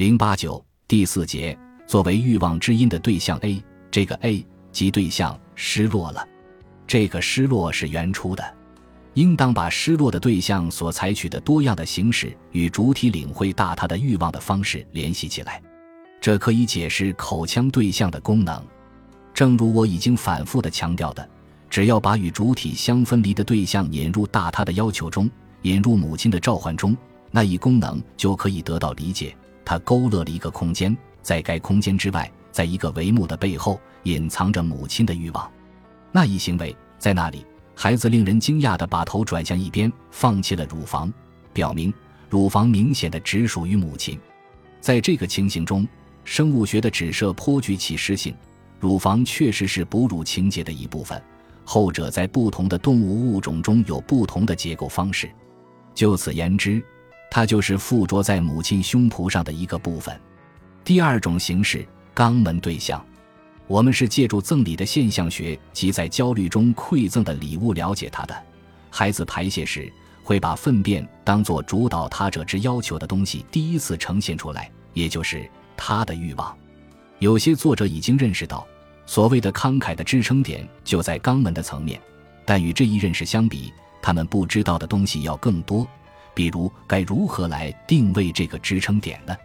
零八九第四节，作为欲望之因的对象 A，这个 A 即对象失落了，这个失落是原初的，应当把失落的对象所采取的多样的形式与主体领会大他的欲望的方式联系起来，这可以解释口腔对象的功能。正如我已经反复的强调的，只要把与主体相分离的对象引入大他的要求中，引入母亲的召唤中，那一功能就可以得到理解。他勾勒了一个空间，在该空间之外，在一个帷幕的背后，隐藏着母亲的欲望。那一行为在那里，孩子令人惊讶地把头转向一边，放弃了乳房，表明乳房明显的只属于母亲。在这个情形中，生物学的指涉颇具启示性。乳房确实是哺乳情节的一部分，后者在不同的动物物种中有不同的结构方式。就此言之。它就是附着在母亲胸脯上的一个部分。第二种形式，肛门对象，我们是借助赠礼的现象学及在焦虑中馈赠的礼物了解它的。孩子排泄时会把粪便当作主导他者之要求的东西第一次呈现出来，也就是他的欲望。有些作者已经认识到，所谓的慷慨的支撑点就在肛门的层面，但与这一认识相比，他们不知道的东西要更多。比如，该如何来定位这个支撑点呢？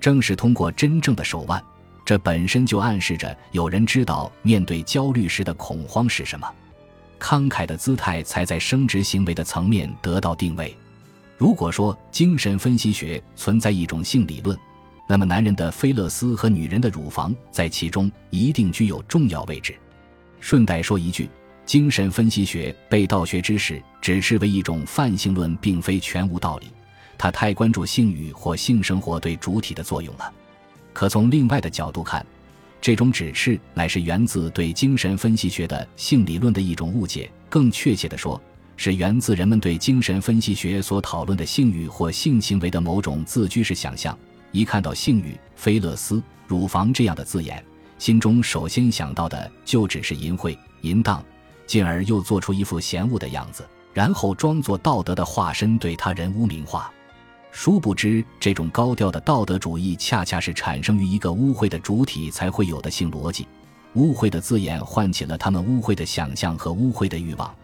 正是通过真正的手腕，这本身就暗示着有人知道面对焦虑时的恐慌是什么。慷慨的姿态才在生殖行为的层面得到定位。如果说精神分析学存在一种性理论，那么男人的菲勒斯和女人的乳房在其中一定具有重要位置。顺带说一句。精神分析学被道学知识指斥为一种泛性论，并非全无道理。他太关注性欲或性生活对主体的作用了。可从另外的角度看，这种指示乃是源自对精神分析学的性理论的一种误解。更确切地说，是源自人们对精神分析学所讨论的性欲或性行为的某种自居式想象。一看到性欲、菲勒斯、乳房这样的字眼，心中首先想到的就只是淫秽、淫荡。进而又做出一副嫌恶的样子，然后装作道德的化身，对他人污名化。殊不知，这种高调的道德主义，恰恰是产生于一个污秽的主体才会有的性逻辑。污秽的字眼唤起了他们污秽的想象和污秽的欲望，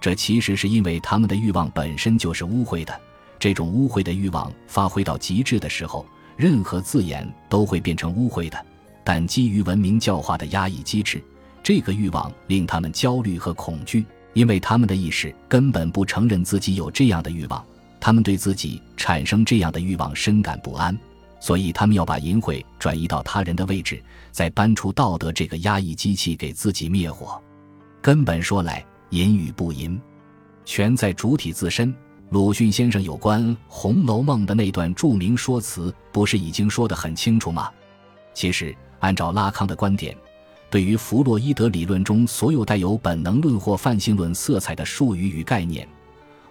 这其实是因为他们的欲望本身就是污秽的。这种污秽的欲望发挥到极致的时候，任何字眼都会变成污秽的。但基于文明教化的压抑机制。这个欲望令他们焦虑和恐惧，因为他们的意识根本不承认自己有这样的欲望，他们对自己产生这样的欲望深感不安，所以他们要把淫秽转移到他人的位置，再搬出道德这个压抑机器给自己灭火。根本说来，淫与不淫，全在主体自身。鲁迅先生有关《红楼梦》的那段著名说辞，不是已经说得很清楚吗？其实，按照拉康的观点。对于弗洛伊德理论中所有带有本能论或泛性论色彩的术语与概念，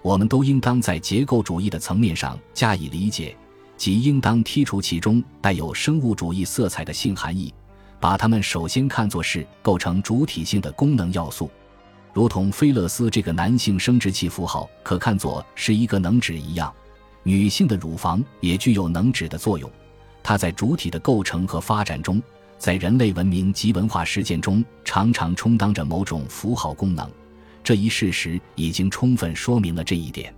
我们都应当在结构主义的层面上加以理解，即应当剔除其中带有生物主义色彩的性含义，把它们首先看作是构成主体性的功能要素，如同菲勒斯这个男性生殖器符号可看作是一个能指一样，女性的乳房也具有能指的作用，它在主体的构成和发展中。在人类文明及文化实践中，常常充当着某种符号功能，这一事实已经充分说明了这一点。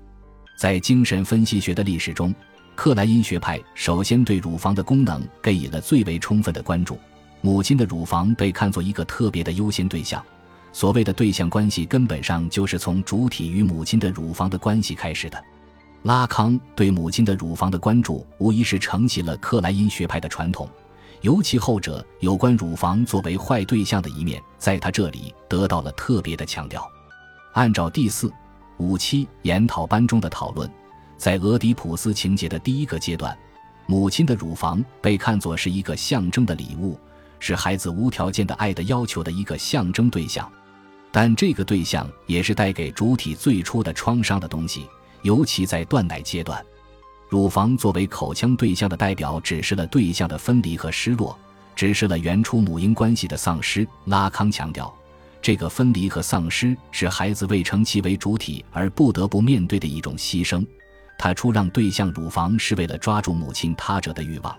在精神分析学的历史中，克莱因学派首先对乳房的功能给予了最为充分的关注。母亲的乳房被看作一个特别的优先对象。所谓的对象关系，根本上就是从主体与母亲的乳房的关系开始的。拉康对母亲的乳房的关注，无疑是承袭了克莱因学派的传统。尤其后者有关乳房作为坏对象的一面，在他这里得到了特别的强调。按照第四、五期研讨班中的讨论，在俄狄浦斯情节的第一个阶段，母亲的乳房被看作是一个象征的礼物，是孩子无条件的爱的要求的一个象征对象。但这个对象也是带给主体最初的创伤的东西，尤其在断奶阶段。乳房作为口腔对象的代表，指示了对象的分离和失落，指示了原初母婴关系的丧失。拉康强调，这个分离和丧失是孩子未成其为主体而不得不面对的一种牺牲。他出让对象乳房是为了抓住母亲他者的欲望，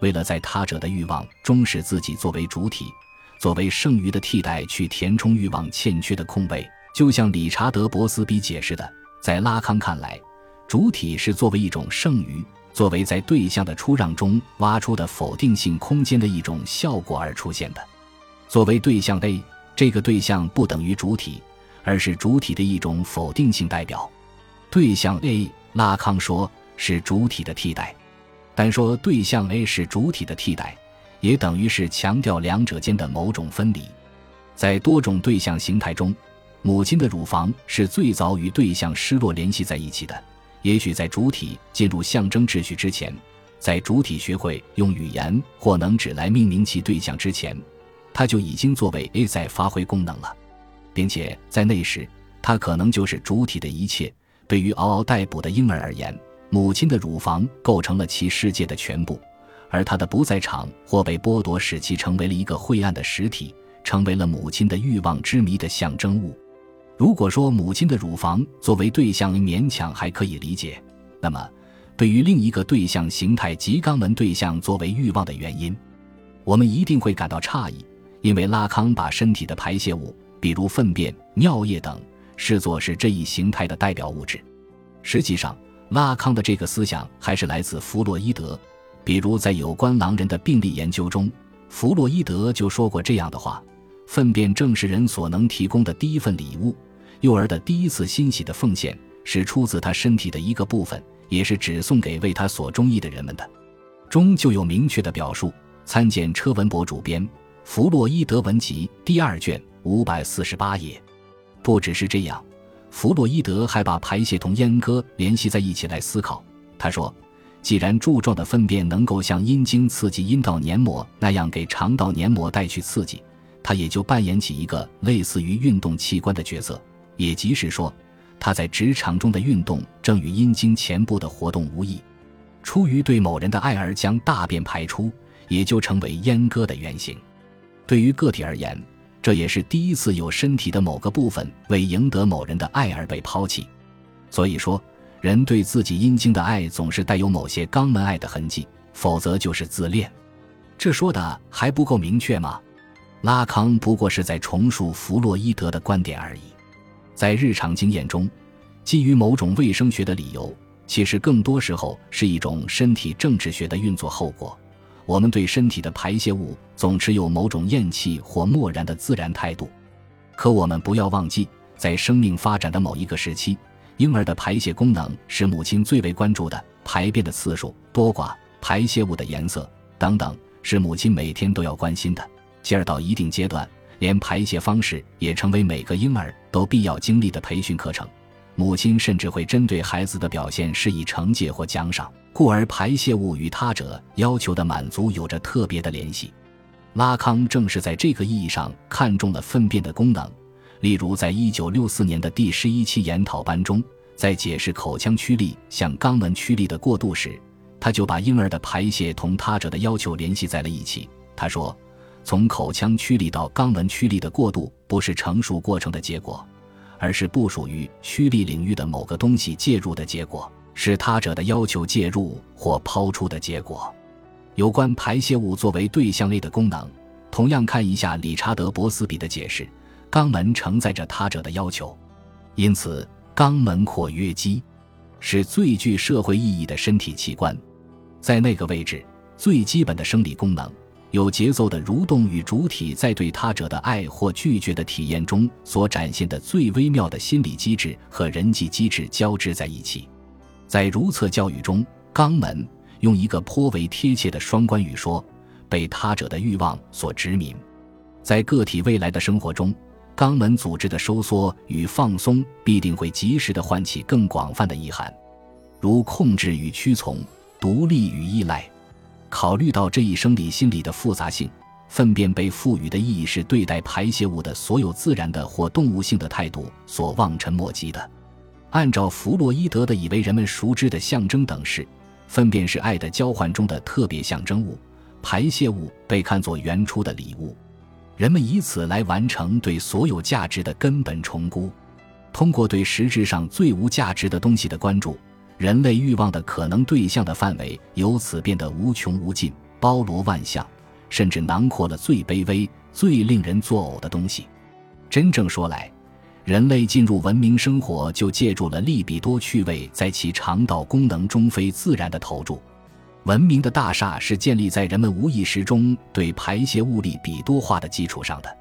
为了在他者的欲望中使自己作为主体，作为剩余的替代去填充欲望欠缺的空位。就像理查德·博斯比解释的，在拉康看来，主体是作为一种剩余，作为在对象的出让中挖出的否定性空间的一种效果而出现的。作为对象 A，这个对象不等于主体，而是主体的一种否定性代表。对象 A，拉康说是主体的替代，但说对象 A 是主体的替代，也等于是强调两者间的某种分离。在多种对象形态中。母亲的乳房是最早与对象失落联系在一起的。也许在主体进入象征秩序之前，在主体学会用语言或能指来命名其对象之前，它就已经作为 A 在发挥功能了，并且在那时，它可能就是主体的一切。对于嗷嗷待哺的婴儿而言，母亲的乳房构成了其世界的全部，而他的不在场或被剥夺，使其成为了一个晦暗的实体，成为了母亲的欲望之谜的象征物。如果说母亲的乳房作为对象勉强还可以理解，那么对于另一个对象形态及肛门对象作为欲望的原因，我们一定会感到诧异，因为拉康把身体的排泄物，比如粪便、尿液等，视作是这一形态的代表物质。实际上，拉康的这个思想还是来自弗洛伊德，比如在有关狼人的病例研究中，弗洛伊德就说过这样的话：粪便正是人所能提供的第一份礼物。幼儿的第一次欣喜的奉献是出自他身体的一个部分，也是只送给为他所中意的人们的。中就有明确的表述，参见车文博主编《弗洛伊德文集》第二卷五百四十八页。不只是这样，弗洛伊德还把排泄同阉割联系在一起来思考。他说，既然柱状的粪便能够像阴茎刺激阴道黏膜那样给肠道黏膜带去刺激，它也就扮演起一个类似于运动器官的角色。也即是说，他在职场中的运动正与阴茎前部的活动无异。出于对某人的爱而将大便排出，也就成为阉割的原型。对于个体而言，这也是第一次有身体的某个部分为赢得某人的爱而被抛弃。所以说，人对自己阴茎的爱总是带有某些肛门爱的痕迹，否则就是自恋。这说的还不够明确吗？拉康不过是在重述弗洛伊德的观点而已。在日常经验中，基于某种卫生学的理由，其实更多时候是一种身体政治学的运作后果。我们对身体的排泄物总持有某种厌弃或漠然的自然态度。可我们不要忘记，在生命发展的某一个时期，婴儿的排泄功能是母亲最为关注的，排便的次数、多寡、排泄物的颜色等等，是母亲每天都要关心的。进而到一定阶段。连排泄方式也成为每个婴儿都必要经历的培训课程，母亲甚至会针对孩子的表现施以惩戒或奖赏，故而排泄物与他者要求的满足有着特别的联系。拉康正是在这个意义上看中了粪便的功能，例如在一九六四年的第十一期研讨班中，在解释口腔驱力向肛门驱力的过渡时，他就把婴儿的排泄同他者的要求联系在了一起。他说。从口腔驱力到肛门驱力的过渡，不是成熟过程的结果，而是不属于驱力领域的某个东西介入的结果，是他者的要求介入或抛出的结果。有关排泄物作为对象类的功能，同样看一下理查德·博斯比的解释：肛门承载着他者的要求，因此肛门括约肌是最具社会意义的身体器官，在那个位置，最基本的生理功能。有节奏的蠕动与主体在对他者的爱或拒绝的体验中所展现的最微妙的心理机制和人际机制交织在一起。在如厕教育中，肛门用一个颇为贴切的双关语说：“被他者的欲望所殖民。”在个体未来的生活中，肛门组织的收缩与放松必定会及时的唤起更广泛的意涵，如控制与屈从、独立与依赖。考虑到这一生理心理的复杂性，粪便被赋予的意义是对待排泄物的所有自然的或动物性的态度所望尘莫及的。按照弗洛伊德的以为人们熟知的象征等式，粪便是爱的交换中的特别象征物，排泄物被看作原初的礼物，人们以此来完成对所有价值的根本重估。通过对实质上最无价值的东西的关注。人类欲望的可能对象的范围由此变得无穷无尽，包罗万象，甚至囊括了最卑微、最令人作呕的东西。真正说来，人类进入文明生活就借助了利比多趣味在其肠道功能中非自然的投注。文明的大厦是建立在人们无意识中对排泄物利比多化的基础上的。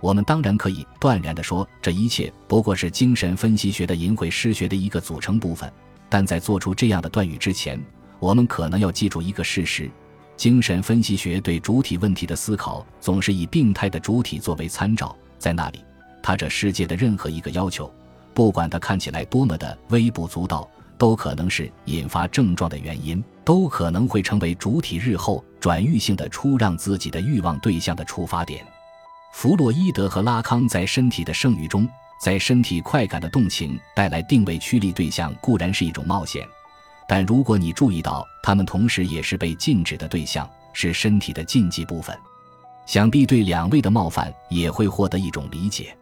我们当然可以断然地说，这一切不过是精神分析学的淫秽诗学的一个组成部分。但在做出这样的断语之前，我们可能要记住一个事实：精神分析学对主体问题的思考总是以病态的主体作为参照，在那里。他这世界的任何一个要求，不管它看起来多么的微不足道，都可能是引发症状的原因，都可能会成为主体日后转育性的出让自己的欲望对象的出发点。弗洛伊德和拉康在身体的剩余中，在身体快感的动情带来定位驱力对象固然是一种冒险，但如果你注意到，他们同时也是被禁止的对象，是身体的禁忌部分，想必对两位的冒犯也会获得一种理解。